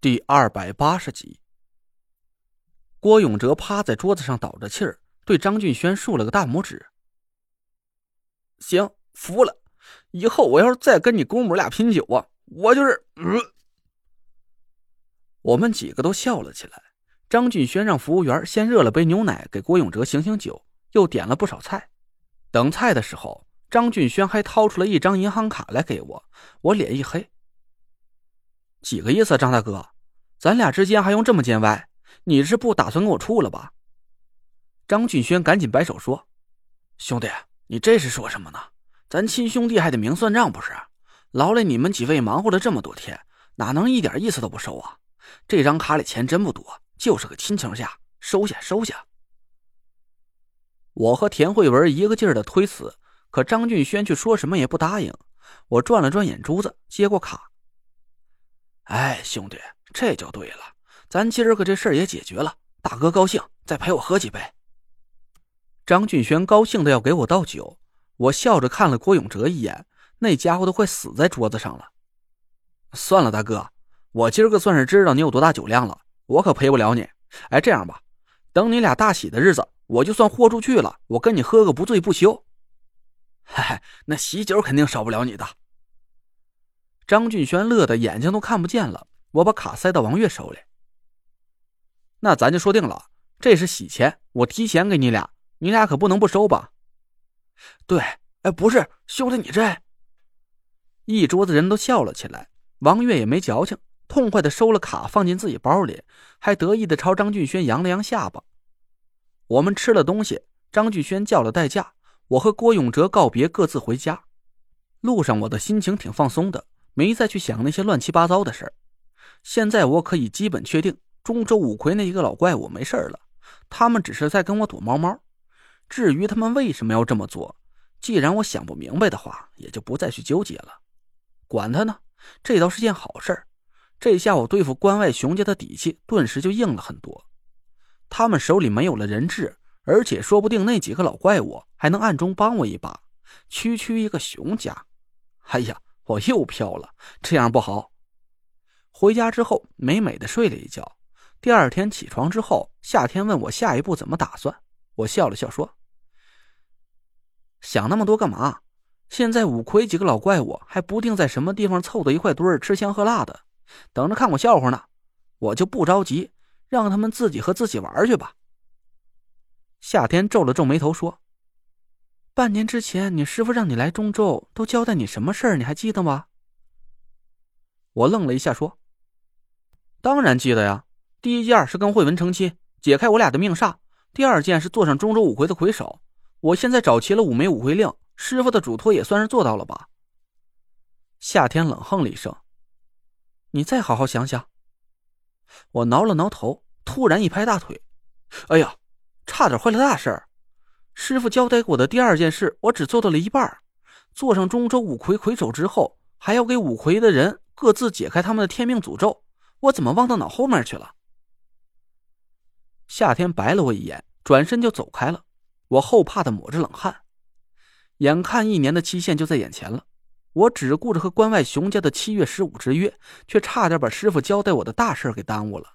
第二百八十集，郭永哲趴在桌子上倒着气儿，对张俊轩竖了个大拇指。行，服了。以后我要是再跟你姑母俩拼酒啊，我就是……呃。我们几个都笑了起来。张俊轩让服务员先热了杯牛奶给郭永哲醒醒酒，又点了不少菜。等菜的时候，张俊轩还掏出了一张银行卡来给我，我脸一黑。几个意思，张大哥，咱俩之间还用这么见外？你是不打算跟我处了吧？张俊轩赶紧摆手说：“兄弟，你这是说什么呢？咱亲兄弟还得明算账不是？劳累你们几位忙活了这么多天，哪能一点意思都不收啊？这张卡里钱真不多，就是个亲情价，收下收下。”我和田慧文一个劲儿的推辞，可张俊轩却说什么也不答应。我转了转眼珠子，接过卡。哎，兄弟，这就对了，咱今儿个这事也解决了，大哥高兴，再陪我喝几杯。张俊轩高兴的要给我倒酒，我笑着看了郭永哲一眼，那家伙都快死在桌子上了。算了，大哥，我今儿个算是知道你有多大酒量了，我可陪不了你。哎，这样吧，等你俩大喜的日子，我就算豁出去了，我跟你喝个不醉不休。嗨，那喜酒肯定少不了你的。张俊轩乐得眼睛都看不见了。我把卡塞到王月手里，那咱就说定了，这是喜钱，我提前给你俩，你俩可不能不收吧？对，哎，不是兄弟，你这……一桌子人都笑了起来。王月也没矫情，痛快的收了卡，放进自己包里，还得意的朝张俊轩扬了扬下巴。我们吃了东西，张俊轩叫了代驾，我和郭永哲告别，各自回家。路上我的心情挺放松的。没再去想那些乱七八糟的事儿。现在我可以基本确定，中州五魁那一个老怪物没事了。他们只是在跟我躲猫猫。至于他们为什么要这么做，既然我想不明白的话，也就不再去纠结了。管他呢，这倒是件好事。这下我对付关外熊家的底气顿时就硬了很多。他们手里没有了人质，而且说不定那几个老怪物还能暗中帮我一把。区区一个熊家，哎呀！我又飘了，这样不好。回家之后，美美的睡了一觉。第二天起床之后，夏天问我下一步怎么打算，我笑了笑说：“想那么多干嘛？现在五魁几个老怪物还不定在什么地方凑到一块堆儿吃香喝辣的，等着看我笑话呢。我就不着急，让他们自己和自己玩去吧。”夏天皱了皱眉头说。半年之前，你师傅让你来中州，都交代你什么事儿？你还记得吗？我愣了一下，说：“当然记得呀。第一件是跟慧文成亲，解开我俩的命煞；第二件是坐上中州五魁的魁首。我现在找齐了五枚五魁令，师傅的嘱托也算是做到了吧？”夏天冷哼了一声：“你再好好想想。”我挠了挠头，突然一拍大腿：“哎呀，差点坏了大事儿！”师傅交代给我的第二件事，我只做到了一半。坐上中州五魁魁首之后，还要给五魁的人各自解开他们的天命诅咒，我怎么忘到脑后面去了？夏天白了我一眼，转身就走开了。我后怕的抹着冷汗。眼看一年的期限就在眼前了，我只顾着和关外熊家的七月十五之约，却差点把师傅交代我的大事给耽误了。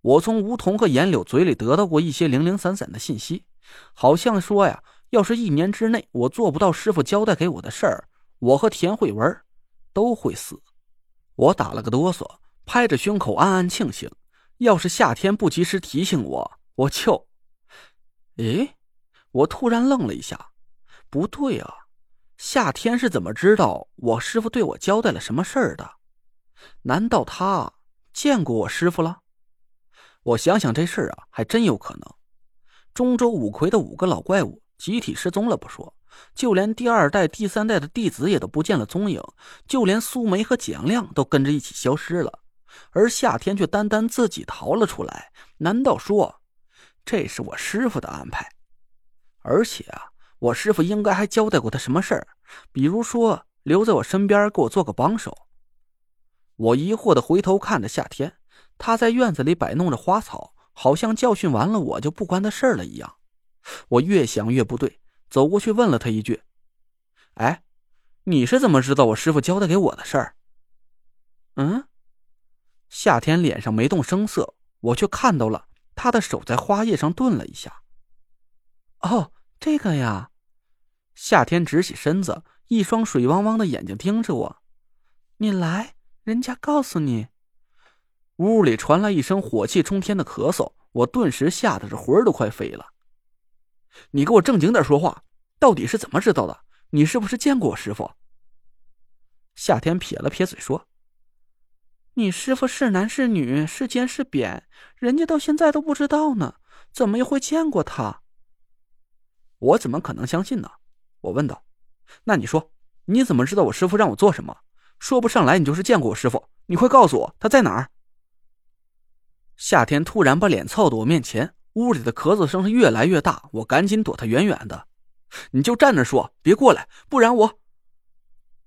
我从梧桐和严柳嘴里得到过一些零零散散的信息。好像说呀，要是一年之内我做不到师傅交代给我的事儿，我和田慧文都会死。我打了个哆嗦，拍着胸口暗暗庆幸，要是夏天不及时提醒我，我就……诶，我突然愣了一下，不对啊，夏天是怎么知道我师傅对我交代了什么事儿的？难道他见过我师傅了？我想想这事儿啊，还真有可能。中州五魁的五个老怪物集体失踪了不说，就连第二代、第三代的弟子也都不见了踪影，就连苏梅和蒋亮都跟着一起消失了，而夏天却单单自己逃了出来。难道说，这是我师傅的安排？而且啊，我师傅应该还交代过他什么事儿，比如说留在我身边给我做个帮手。我疑惑的回头看着夏天，他在院子里摆弄着花草。好像教训完了我就不关他事儿了一样，我越想越不对，走过去问了他一句：“哎，你是怎么知道我师傅交代给我的事儿？”嗯，夏天脸上没动声色，我却看到了他的手在花叶上顿了一下。哦，这个呀。夏天直起身子，一双水汪汪的眼睛盯着我。你来，人家告诉你。屋里传来一声火气冲天的咳嗽，我顿时吓得这魂儿都快飞了。你给我正经点说话，到底是怎么知道的？你是不是见过我师傅？夏天撇了撇嘴说：“你师傅是男是女，是尖是扁，人家到现在都不知道呢，怎么又会见过他？”我怎么可能相信呢？我问道：“那你说，你怎么知道我师傅让我做什么？说不上来，你就是见过我师傅，你快告诉我他在哪儿？”夏天突然把脸凑到我面前，屋里的咳嗽声是越来越大，我赶紧躲他远远的。你就站那说，别过来，不然我……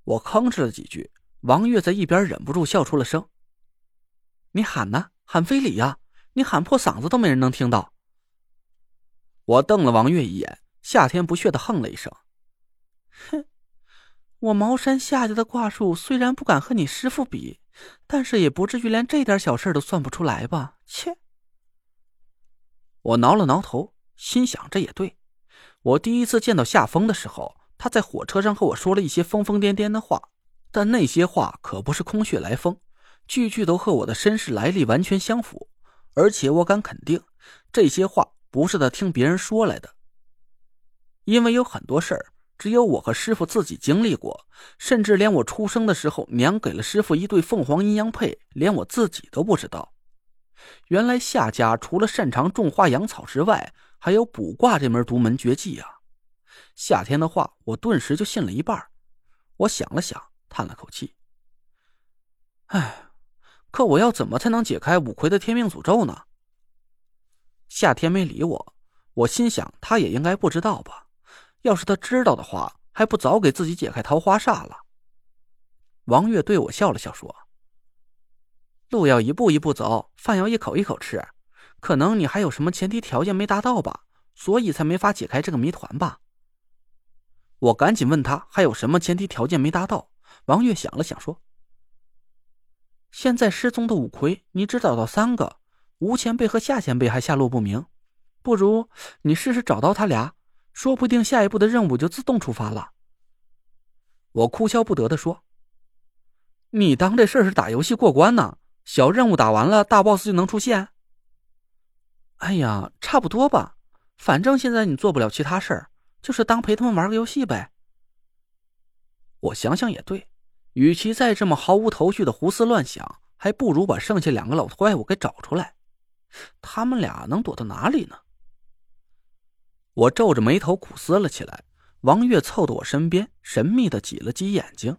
我吭哧了几句。王月在一边忍不住笑出了声：“你喊呢？喊非礼呀！你喊破嗓子都没人能听到。”我瞪了王月一眼，夏天不屑的哼了一声：“哼，我茅山夏家的卦术虽然不敢和你师傅比。”但是也不至于连这点小事都算不出来吧？切！我挠了挠头，心想这也对。我第一次见到夏风的时候，他在火车上和我说了一些疯疯癫癫的话，但那些话可不是空穴来风，句句都和我的身世来历完全相符。而且我敢肯定，这些话不是他听别人说来的，因为有很多事儿。只有我和师傅自己经历过，甚至连我出生的时候，娘给了师傅一对凤凰阴阳配，连我自己都不知道。原来夏家除了擅长种花养草之外，还有卜卦这门独门绝技啊！夏天的话，我顿时就信了一半。我想了想，叹了口气：“哎，可我要怎么才能解开五魁的天命诅咒呢？”夏天没理我，我心想他也应该不知道吧。要是他知道的话，还不早给自己解开桃花煞了？王月对我笑了笑，说：“路要一步一步走，饭要一口一口吃。可能你还有什么前提条件没达到吧，所以才没法解开这个谜团吧？”我赶紧问他还有什么前提条件没达到。王月想了想，说：“现在失踪的五魁，你只找到三个，吴前辈和夏前辈还下落不明。不如你试试找到他俩。”说不定下一步的任务就自动触发了。我哭笑不得的说：“你当这事是打游戏过关呢？小任务打完了，大 boss 就能出现？”哎呀，差不多吧。反正现在你做不了其他事儿，就是当陪他们玩个游戏呗。我想想也对，与其再这么毫无头绪的胡思乱想，还不如把剩下两个老怪物给找出来。他们俩能躲到哪里呢？我皱着眉头苦思了起来，王月凑到我身边，神秘的挤了挤眼睛。